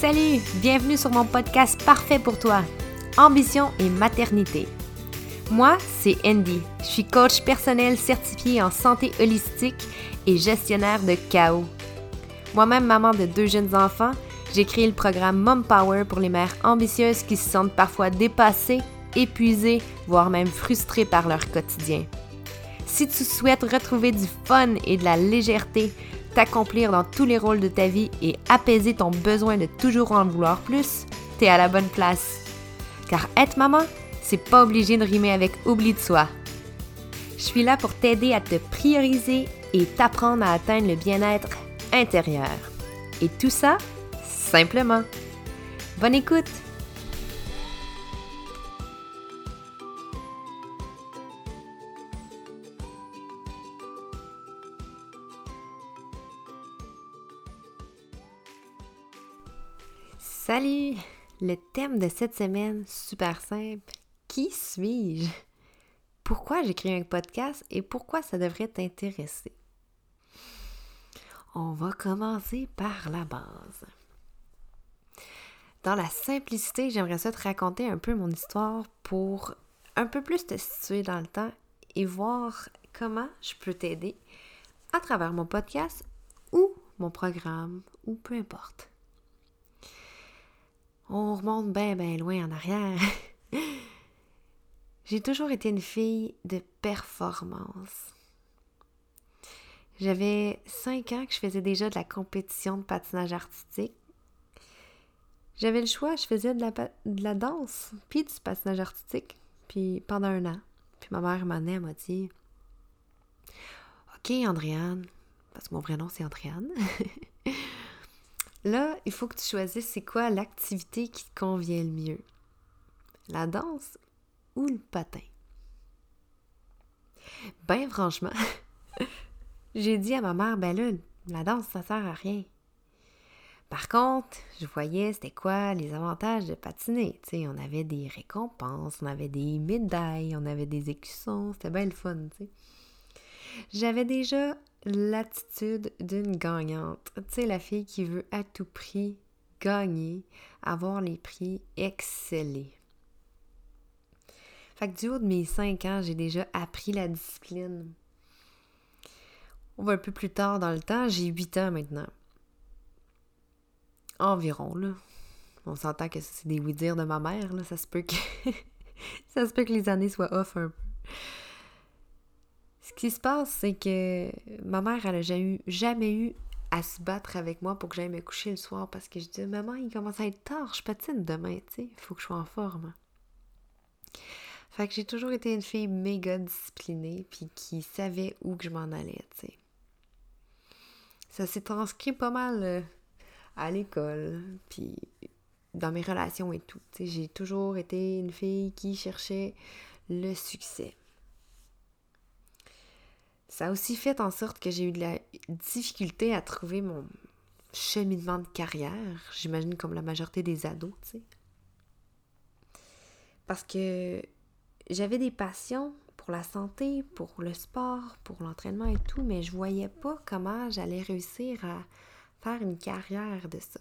Salut, bienvenue sur mon podcast parfait pour toi, Ambition et maternité. Moi, c'est Andy. Je suis coach personnel certifié en santé holistique et gestionnaire de chaos. Moi-même maman de deux jeunes enfants, j'ai créé le programme Mom Power pour les mères ambitieuses qui se sentent parfois dépassées, épuisées, voire même frustrées par leur quotidien. Si tu souhaites retrouver du fun et de la légèreté, t'accomplir dans tous les rôles de ta vie et apaiser ton besoin de toujours en vouloir plus, t'es à la bonne place. Car être maman, c'est pas obligé de rimer avec oubli de soi. Je suis là pour t'aider à te prioriser et t'apprendre à atteindre le bien-être intérieur. Et tout ça, simplement. Bonne écoute! Salut! Le thème de cette semaine, super simple. Qui suis-je? Pourquoi j'écris un podcast et pourquoi ça devrait t'intéresser? On va commencer par la base. Dans la simplicité, j'aimerais ça te raconter un peu mon histoire pour un peu plus te situer dans le temps et voir comment je peux t'aider à travers mon podcast ou mon programme ou peu importe. On remonte bien, bien loin en arrière. J'ai toujours été une fille de performance. J'avais cinq ans que je faisais déjà de la compétition de patinage artistique. J'avais le choix, je faisais de la, danse, puis du patinage artistique, puis pendant un an. Puis ma mère m'a m'a dit Ok, Andréane, parce que mon vrai nom c'est Andréane. Là, il faut que tu choisisses c'est quoi l'activité qui te convient le mieux. La danse ou le patin? Ben franchement, j'ai dit à ma mère, ben là, la danse, ça sert à rien. Par contre, je voyais c'était quoi les avantages de patiner. Sais, on avait des récompenses, on avait des médailles, on avait des écussons, c'était bien le fun, sais. J'avais déjà l'attitude d'une gagnante. Tu sais, la fille qui veut à tout prix gagner, avoir les prix, exceller. Fait que du haut de mes 5 ans, j'ai déjà appris la discipline. On va un peu plus tard dans le temps, j'ai 8 ans maintenant. Environ, là. On s'entend que c'est des oui-dire de ma mère, là. Ça se peut que. ça se peut que les années soient off un peu. Ce qui se passe, c'est que ma mère, elle n'a jamais eu, à se battre avec moi pour que j'aille me coucher le soir parce que je dis Maman, il commence à être tard, je patine demain, tu sais, il faut que je sois en forme. Fait que j'ai toujours été une fille méga disciplinée puis qui savait où que je m'en allais, tu sais. Ça s'est transcrit pas mal euh, à l'école, puis dans mes relations et tout. J'ai toujours été une fille qui cherchait le succès. Ça a aussi fait en sorte que j'ai eu de la difficulté à trouver mon cheminement de carrière, j'imagine comme la majorité des ados, tu sais. Parce que j'avais des passions pour la santé, pour le sport, pour l'entraînement et tout, mais je voyais pas comment j'allais réussir à faire une carrière de ça.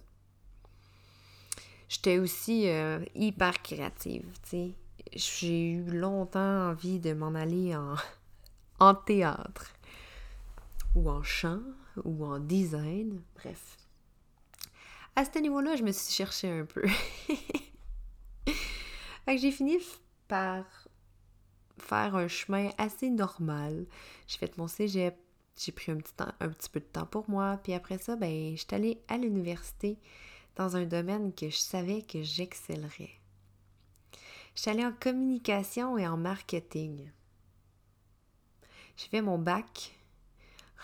J'étais aussi euh, hyper créative, tu sais. J'ai eu longtemps envie de m'en aller en, en théâtre, ou en chant, ou en design, bref. À ce niveau-là, je me suis cherchée un peu. j'ai fini par faire un chemin assez normal. J'ai fait mon cégep, j'ai pris un petit, peu de temps pour moi, puis après ça, ben, j'étais allée à l'université dans un domaine que je savais que j'excellerais. J'étais allée en communication et en marketing. J'ai fait mon bac,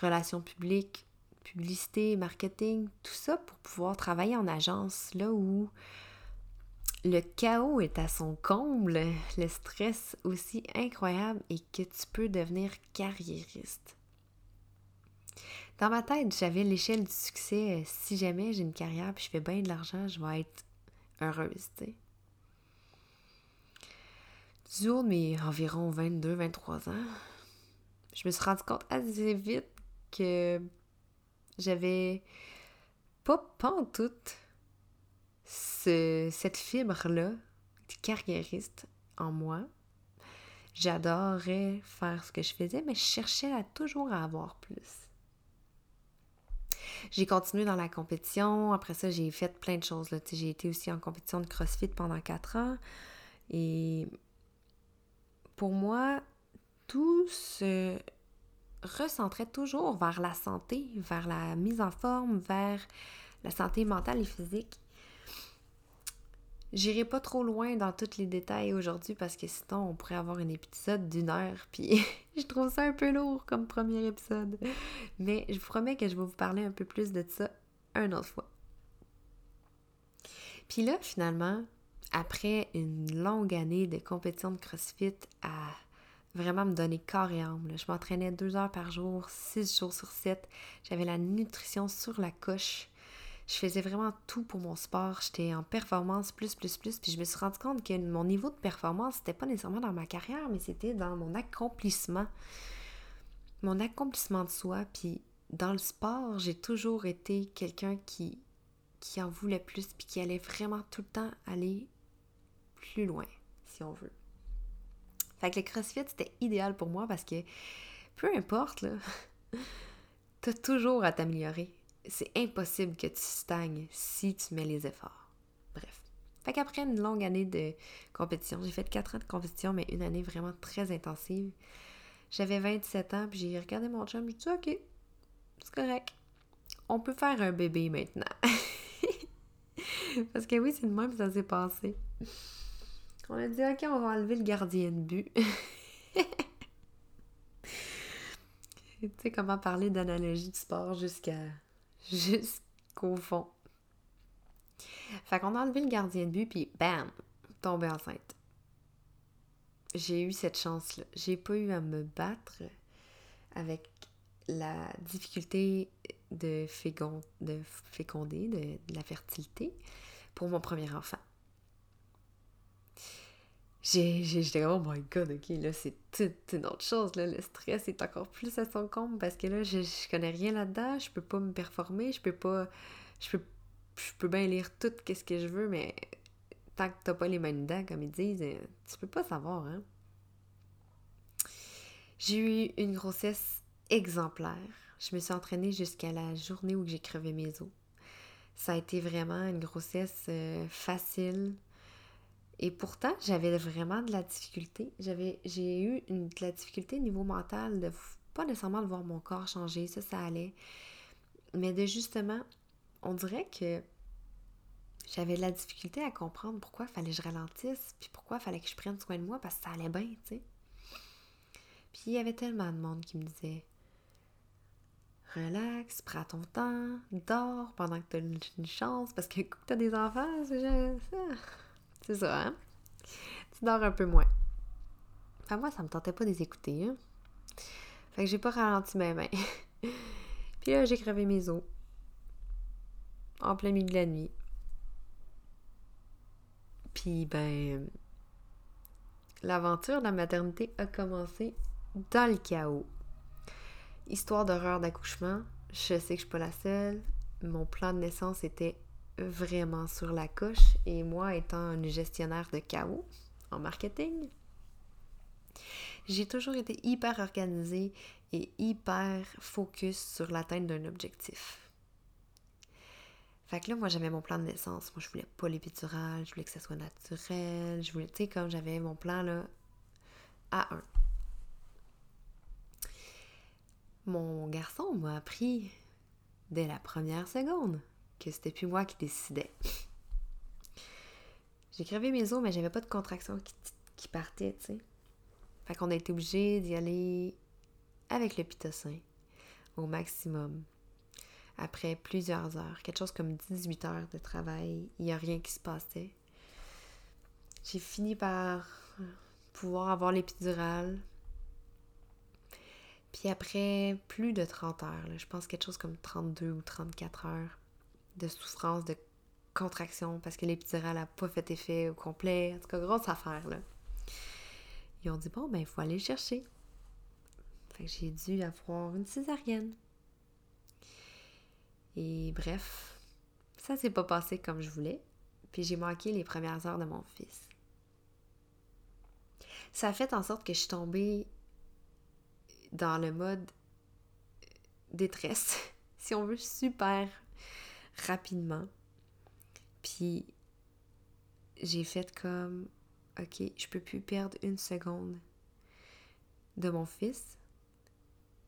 relations publiques, publicité, marketing, tout ça pour pouvoir travailler en agence, là où le chaos est à son comble, le stress aussi incroyable et que tu peux devenir carriériste. Dans ma tête, j'avais l'échelle du succès. Si jamais j'ai une carrière et je fais bien de l'argent, je vais être heureuse, tu sais. Du haut de mes environ 22-23 ans, je me suis rendu compte assez vite que j'avais pas, en tout cette fibre-là, carriériste en moi, j'adorais faire ce que je faisais, mais je cherchais à toujours à avoir plus. J'ai continué dans la compétition. Après ça, j'ai fait plein de choses. J'ai été aussi en compétition de CrossFit pendant quatre ans. Et pour moi, tout se recentrait toujours vers la santé, vers la mise en forme, vers la santé mentale et physique. J'irai pas trop loin dans tous les détails aujourd'hui parce que sinon on pourrait avoir un épisode d'une heure, puis je trouve ça un peu lourd comme premier épisode. Mais je vous promets que je vais vous parler un peu plus de ça une autre fois. Puis là, finalement, après une longue année de compétition de CrossFit à vraiment me donner corps et âme, je m'entraînais deux heures par jour, six jours sur sept. J'avais la nutrition sur la coche je faisais vraiment tout pour mon sport. J'étais en performance plus, plus, plus. Puis je me suis rendu compte que mon niveau de performance, c'était pas nécessairement dans ma carrière, mais c'était dans mon accomplissement. Mon accomplissement de soi. Puis dans le sport, j'ai toujours été quelqu'un qui, qui en voulait plus, puis qui allait vraiment tout le temps aller plus loin, si on veut. Fait que le CrossFit, c'était idéal pour moi parce que peu importe, là, t'as toujours à t'améliorer c'est impossible que tu stagnes si tu mets les efforts. Bref. Fait qu'après une longue année de compétition, j'ai fait 4 ans de compétition, mais une année vraiment très intensive. J'avais 27 ans, puis j'ai regardé mon chum, j'ai dit OK, c'est correct. On peut faire un bébé maintenant. Parce que oui, c'est le même que ça s'est passé. On a dit OK, on va enlever le gardien de but. tu sais comment parler d'analogie de sport jusqu'à jusqu'au fond. Fait qu'on a enlevé le gardien de but, puis bam, tombé enceinte. J'ai eu cette chance-là. J'ai pas eu à me battre avec la difficulté de, de féconder, de, la fertilité pour mon premier enfant. J'étais oh my god, ok, là c'est toute une autre chose, là, le stress est encore plus à son compte parce que là, je, je connais rien là-dedans, je peux pas me performer, je peux pas, je peux, je peux bien lire tout qu'est-ce que je veux, mais tant que t'as pas les mains dedans, comme ils disent, euh, tu peux pas savoir, hein. J'ai eu une grossesse exemplaire. Je me suis entraînée jusqu'à la journée où j'ai crevé mes os. Ça a été vraiment une grossesse euh, facile, et pourtant, j'avais vraiment de la difficulté. J'avais, j'ai eu de la difficulté au niveau mental de pas nécessairement de voir mon corps changer, ça, ça allait. Mais de justement, on dirait que j'avais de la difficulté à comprendre pourquoi il fallait que je ralentisse, puis pourquoi fallait que je prenne soin de moi parce que ça allait bien, tu sais. Puis il y avait tellement de monde qui me disait Relax, prends ton temps, dors pendant que tu as une chance, parce que quand tu as des enfants, c'est ça. C'est ça, hein? Tu dors un peu moins. Enfin, moi, ça me tentait pas de les écouter, hein? Fait que j'ai pas ralenti mes mains. Puis là, j'ai crevé mes os. En plein milieu de la nuit. Puis, ben, l'aventure de la maternité a commencé dans le chaos. Histoire d'horreur d'accouchement. Je sais que je suis pas la seule. Mon plan de naissance était vraiment sur la coche et moi étant une gestionnaire de chaos en marketing, j'ai toujours été hyper organisée et hyper focus sur l'atteinte d'un objectif. Fait que là, moi, j'avais mon plan de naissance. Moi, je voulais pas l'épidural, je voulais que ça soit naturel. Je voulais, tu sais, comme j'avais mon plan, là, à un. Mon garçon m'a appris dès la première seconde que c'était plus moi qui décidais. J'ai crevé mes os, mais j'avais pas de contraction qui, qui partait, tu sais. Fait qu'on a été obligé d'y aller avec le pitocin au maximum. Après plusieurs heures, quelque chose comme 18 heures de travail, il n'y a rien qui se passait. J'ai fini par pouvoir avoir l'épidural. Puis après plus de 30 heures, je pense quelque chose comme 32 ou 34 heures, de souffrance, de contraction, parce que l'épidural n'a pas fait effet au complet. En tout cas, grosse affaire, là. Ils ont dit, bon, ben, il faut aller le chercher. Fait que j'ai dû avoir une césarienne. Et bref, ça s'est pas passé comme je voulais. puis j'ai manqué les premières heures de mon fils. Ça a fait en sorte que je suis tombée dans le mode détresse, si on veut, super rapidement. Puis j'ai fait comme, ok, je peux plus perdre une seconde de mon fils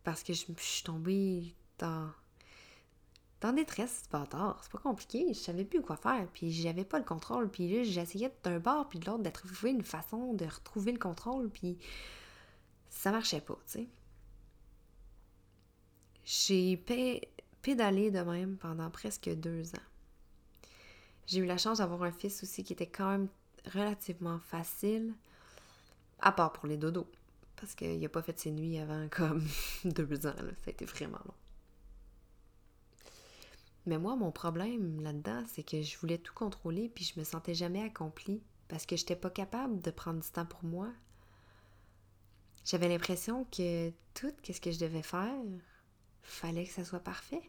parce que je, suis tombée dans, dans détresse, c'est pas tard, c'est pas compliqué, je savais plus quoi faire, puis j'avais pas le contrôle, puis là j'essayais d'un bord puis de l'autre de trouver une façon de retrouver le contrôle, puis ça marchait pas, tu sais. J'ai pédalé de même pendant presque deux ans. J'ai eu la chance d'avoir un fils aussi qui était quand même relativement facile, à part pour les dodos. Parce qu'il n'a pas fait ses nuits avant comme deux ans. Ça a été vraiment long. Mais moi, mon problème là-dedans, c'est que je voulais tout contrôler puis je me sentais jamais accomplie parce que je n'étais pas capable de prendre du temps pour moi. J'avais l'impression que tout ce que je devais faire, fallait que ça soit parfait.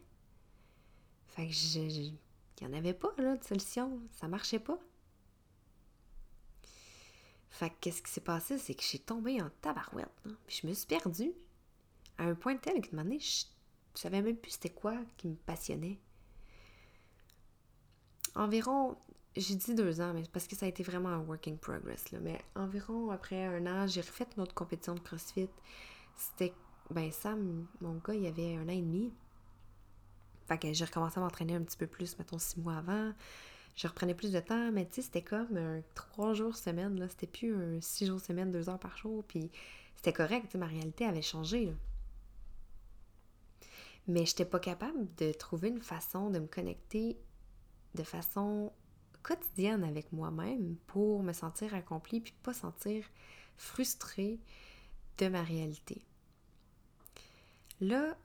Fait que je, il n'y en avait pas là, de solution. Ça marchait pas. Fait que qu'est-ce qui s'est passé, c'est que j'ai tombé en tabarouette. Puis je me suis perdue à un point tel que donné, je, je savais même plus c'était quoi qui me passionnait. Environ, j'ai dit deux ans, mais parce que ça a été vraiment un working progress. Là, mais environ après un an, j'ai refait une autre compétition de CrossFit. C'était ben Sam, mon gars, il avait un an et demi. Fait que j'ai recommencé à m'entraîner un petit peu plus, mettons six mois avant. Je reprenais plus de temps, mais tu sais, c'était comme un trois jours semaine, là. C'était plus un six jours semaine, deux heures par jour, puis c'était correct, ma réalité avait changé, là. Mais j'étais pas capable de trouver une façon de me connecter de façon quotidienne avec moi-même pour me sentir accomplie puis pas sentir frustrée de ma réalité. Là,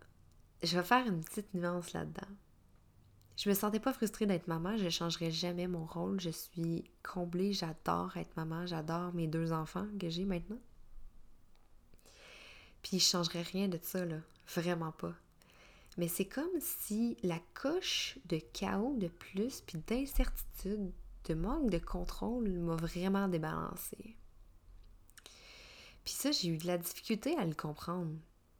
je vais faire une petite nuance là-dedans. Je me sentais pas frustrée d'être maman, je ne changerai jamais mon rôle. Je suis comblée, j'adore être maman, j'adore mes deux enfants que j'ai maintenant. Puis je changerais rien de ça, là. Vraiment pas. Mais c'est comme si la coche de chaos de plus, puis d'incertitude, de manque de contrôle m'a vraiment débalancée. Puis ça, j'ai eu de la difficulté à le comprendre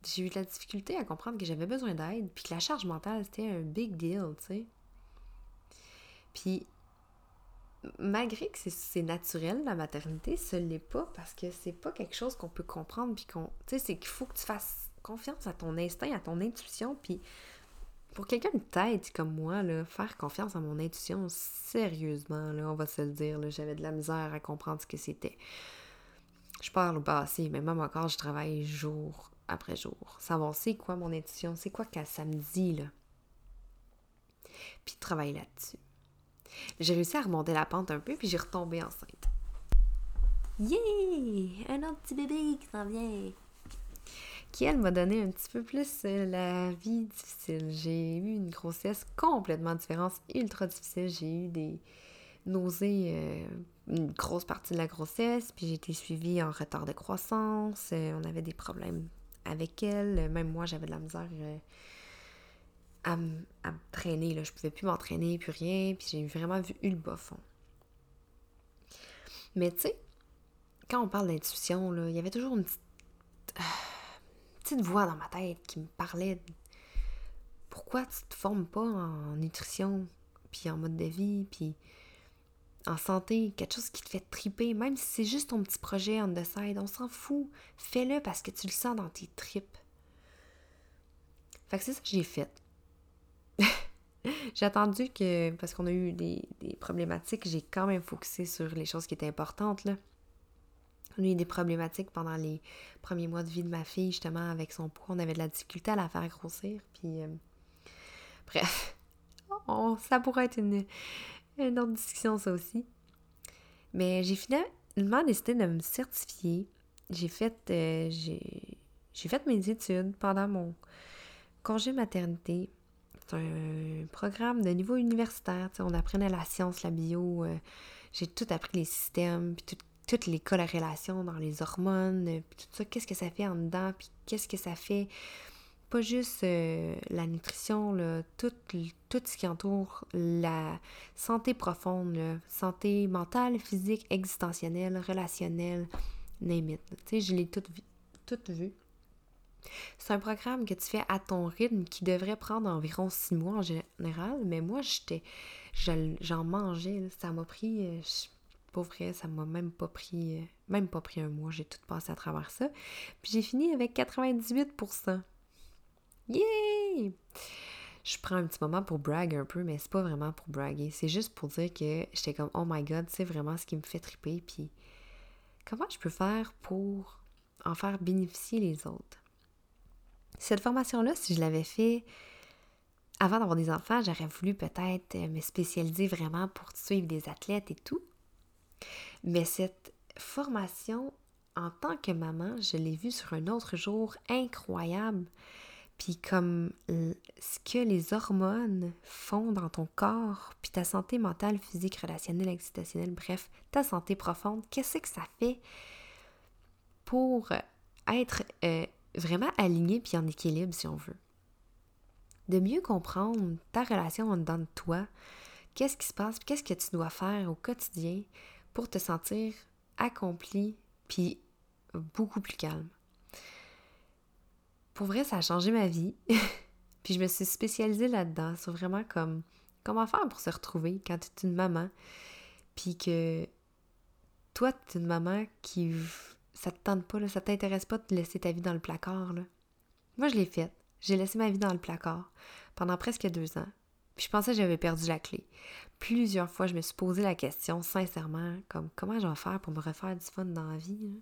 j'ai eu de la difficulté à comprendre que j'avais besoin d'aide, puis que la charge mentale, c'était un big deal, tu sais. Puis, malgré que c'est naturel, la maternité, ce l'est pas, parce que c'est pas quelque chose qu'on peut comprendre, puis qu'on... Tu sais, c'est qu'il faut que tu fasses confiance à ton instinct, à ton intuition, puis pour quelqu'un de tête comme moi, là, faire confiance à mon intuition, sérieusement, là, on va se le dire, j'avais de la misère à comprendre ce que c'était. Je parle au passé, mais même encore, je travaille jour après jour. Savoir c'est quoi mon intuition, c'est quoi que ça me dit, là. Puis travailler là-dessus. J'ai réussi à remonter la pente un peu, puis j'ai retombé enceinte. Yeah! Un autre petit bébé qui s'en vient! Qui, elle, m'a donné un petit peu plus euh, la vie difficile. J'ai eu une grossesse complètement différente, ultra difficile. J'ai eu des nausées euh, une grosse partie de la grossesse, puis j'ai été suivie en retard de croissance. Euh, on avait des problèmes avec elle. Même moi, j'avais de la misère euh, à, me traîner. Là. Je pouvais plus m'entraîner, plus rien. Puis j'ai vraiment vu eu le bas fond. Mais tu sais, quand on parle d'intuition, il y avait toujours une euh, petite, voix dans ma tête qui me parlait de pourquoi tu te formes pas en nutrition, puis en mode de vie, puis en santé, quelque chose qui te fait triper, même si c'est juste ton petit projet on the side, on s'en fout. Fais-le parce que tu le sens dans tes tripes. Fait que c'est ça que j'ai fait. j'ai attendu que, parce qu'on a eu des, problématiques, j'ai quand même focusé sur les choses qui étaient importantes, là. On a eu des problématiques pendant les premiers mois de vie de ma fille, justement, avec son poids. On avait de la difficulté à la faire grossir. Puis, euh, bref, ça pourrait être une, une autre discussion, ça aussi. Mais j'ai finalement décidé de me certifier. J'ai fait, euh, j'ai fait mes études pendant mon congé maternité. C'est un programme de niveau universitaire. On apprenait la science, la bio. Euh, j'ai tout appris les systèmes, puis toutes les corrélations dans les hormones, puis tout ça. Qu'est-ce que ça fait en dedans, puis qu'est-ce que ça fait pas juste euh, la nutrition, tout, ce qui entoure la santé profonde, santé mentale, physique, existentielle, relationnelle, name je l'ai tout, tout vu. C'est un programme que tu fais à ton rythme qui devrait prendre environ six mois en général, mais moi, j'étais, j'en mangeais. Ça m'a pris, euh, pour vrai, ça m'a même pas pris, euh, même pas pris un mois. J'ai tout passé à travers ça. Puis j'ai fini avec 98%. Yay! Je prends un petit moment pour brag un peu, mais c'est pas vraiment pour braguer. C'est juste pour dire que j'étais comme, oh my god, c'est vraiment ce qui me fait triper. Puis comment je peux faire pour en faire bénéficier les autres? Cette formation-là, si je l'avais fait avant d'avoir des enfants, j'aurais voulu peut-être me spécialiser vraiment pour suivre des athlètes et tout. Mais cette formation, en tant que maman, je l'ai vue sur un autre jour incroyable. Puis comme ce que les hormones font dans ton corps, puis ta santé mentale, physique, relationnelle, excitationnelle, bref, ta santé profonde, qu'est-ce que ça fait pour être euh, vraiment aligné puis en équilibre si on veut? De mieux comprendre ta relation en dedans de toi, qu'est-ce qui se passe, qu'est-ce que tu dois faire au quotidien pour te sentir accompli puis beaucoup plus calme. Pour vrai, ça a changé ma vie. puis je me suis spécialisée là-dedans, sur vraiment comme comment faire pour se retrouver quand tu es une maman, puis que toi, tu es une maman qui ça te tente pas, là, ça t'intéresse pas de laisser ta vie dans le placard. Moi, je l'ai fait. J'ai laissé ma vie dans le placard pendant presque deux ans. Puis je pensais que j'avais perdu la clé. Plusieurs fois, je me suis posé la question, sincèrement, comme comment je vais faire pour me refaire du fun dans la vie. Là?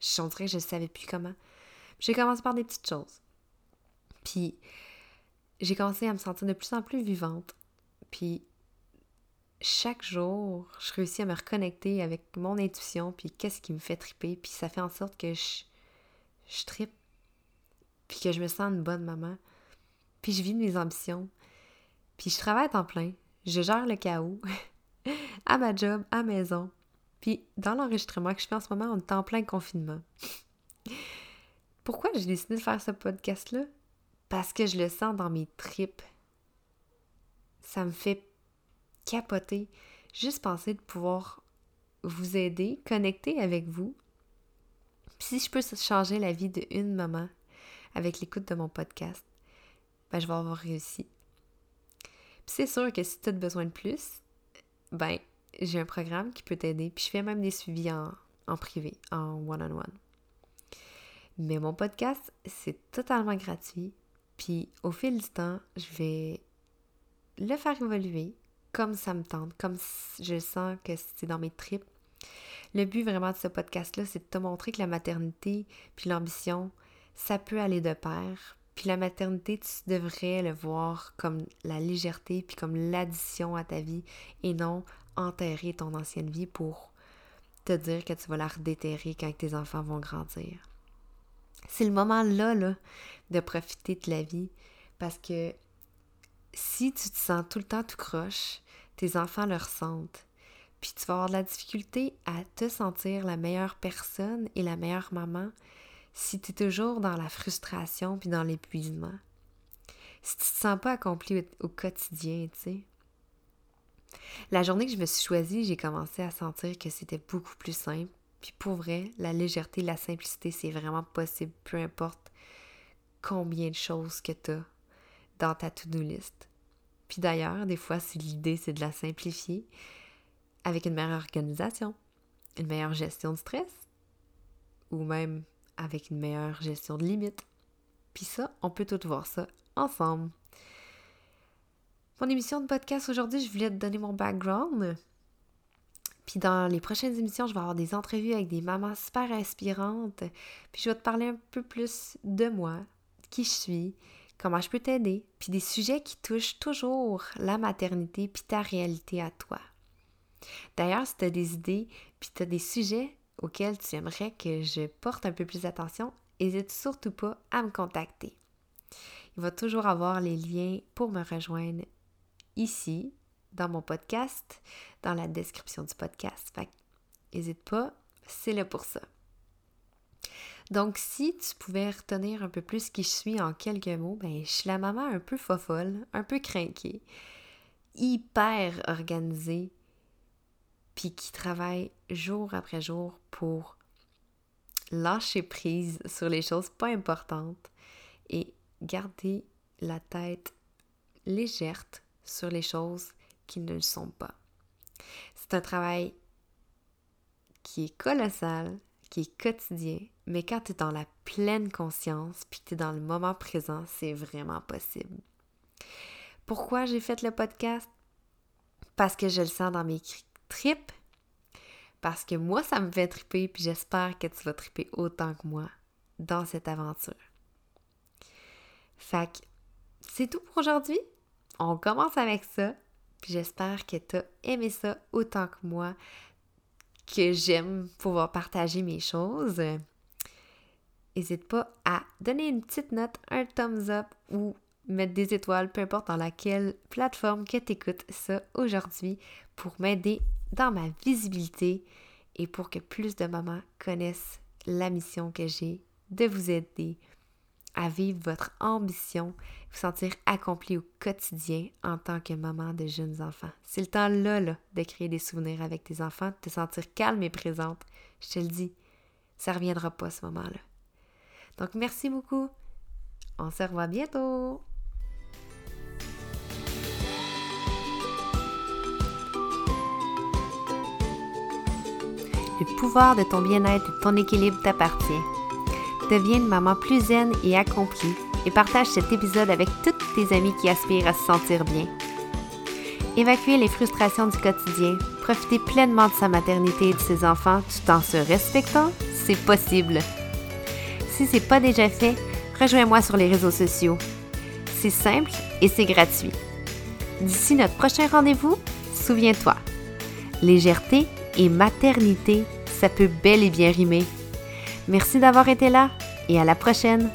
Je dirais que je ne savais plus comment. J'ai commencé par des petites choses. Puis j'ai commencé à me sentir de plus en plus vivante. Puis chaque jour, je réussis à me reconnecter avec mon intuition, puis qu'est-ce qui me fait triper, puis ça fait en sorte que je, tripe, puis que je me sens une bonne maman, puis je vis mes ambitions, puis je travaille à temps plein, je gère le chaos, à ma job, à maison, puis dans l'enregistrement que je fais en ce moment, on est en plein confinement. Pourquoi j'ai décidé de faire ce podcast-là? Parce que je le sens dans mes tripes. Ça me fait capoter. Juste penser de pouvoir vous aider, connecter avec vous. si je peux changer la vie d'une maman avec l'écoute de mon podcast, ben, je vais avoir réussi. Puis c'est sûr que si tu as besoin de plus, ben j'ai un programme qui peut t'aider. Puis je fais même des suivis en, en privé, en one-on-one. Mais mon podcast, c'est totalement gratuit. Puis au fil du temps, je vais le faire évoluer, comme ça me tente, comme je sens que c'est dans mes tripes. Le but vraiment de ce podcast-là, c'est de te montrer que la maternité puis l'ambition, ça peut aller de pair. Puis la maternité, tu devrais le voir comme la légèreté puis comme l'addition à ta vie et non enterrer ton ancienne vie pour te dire que tu vas la redéterrer quand tes enfants vont grandir. C'est le moment là, là de profiter de la vie parce que si tu te sens tout le temps tout croche, tes enfants le ressentent. Puis tu vas avoir de la difficulté à te sentir la meilleure personne et la meilleure maman si tu es toujours dans la frustration puis dans l'épuisement. Si tu te sens pas accompli au, quotidien, tu sais. La journée que je me suis choisie, j'ai commencé à sentir que c'était beaucoup plus simple. Puis pour vrai, la légèreté, la simplicité, c'est vraiment possible, peu importe combien de choses que tu as dans ta to-do list. Puis d'ailleurs, des fois, si l'idée, c'est de la simplifier avec une meilleure organisation, une meilleure gestion de stress, ou même avec une meilleure gestion de limites. Puis ça, on peut tout voir ça ensemble. Mon émission de podcast aujourd'hui, je voulais te donner mon background. Puis dans les prochaines émissions, je vais avoir des entrevues avec des mamans super inspirantes. Puis je vais te parler un peu plus de moi, qui je suis, comment je peux t'aider, puis des sujets qui touchent toujours la maternité puis ta réalité à toi. D'ailleurs, si tu as des idées puis tu as des sujets auxquels tu aimerais que je porte un peu plus d'attention, n'hésite surtout pas à me contacter. Il va toujours avoir les liens pour me rejoindre ici, dans mon podcast, dans la description du podcast. Fait n'hésite pas, c'est là pour ça. Donc, si tu pouvais retenir un peu plus qui je suis en quelques mots, ben, je suis la maman un peu fofolle, un peu craquée, hyper organisée, puis qui travaille jour après jour pour lâcher prise sur les choses pas importantes et garder la tête légère sur les choses ne le sont pas. C'est un travail qui est colossal, qui est quotidien, mais quand tu es dans la pleine conscience puis que tu es dans le moment présent, c'est vraiment possible. Pourquoi j'ai fait le podcast? Parce que je le sens dans mes tripes, parce que moi, ça me fait triper, puis j'espère que tu vas triper autant que moi dans cette aventure. Fait c'est tout pour aujourd'hui. On commence avec ça, puis j'espère que tu as aimé ça autant que moi que j'aime pouvoir partager mes choses. N'hésite pas à donner une petite note, un thumbs up ou mettre des étoiles, peu importe dans laquelle plateforme que tu écoutes ça aujourd'hui pour m'aider dans ma visibilité et pour que plus de mamans connaissent la mission que j'ai de vous aider à vivre votre ambition, vous sentir accompli au quotidien en tant que maman de jeunes enfants. C'est le temps là, là de créer des souvenirs avec tes enfants, de te sentir calme et présente. Je te le dis, ça ne reviendra pas ce moment-là. Donc merci beaucoup. On se revoit bientôt. Le pouvoir de ton bien-être de ton équilibre t'appartient. Deviens une maman plus zen et accomplie et partage cet épisode avec toutes tes amies qui aspirent à se sentir bien. Évacuer les frustrations du quotidien, profiter pleinement de sa maternité et de ses enfants tout en se respectant, c'est possible. Si c'est pas déjà fait, rejoins-moi sur les réseaux sociaux. C'est simple et c'est gratuit. D'ici notre prochain rendez-vous, souviens-toi, légèreté et maternité, ça peut bel et bien rimer. Merci d'avoir été là et à la prochaine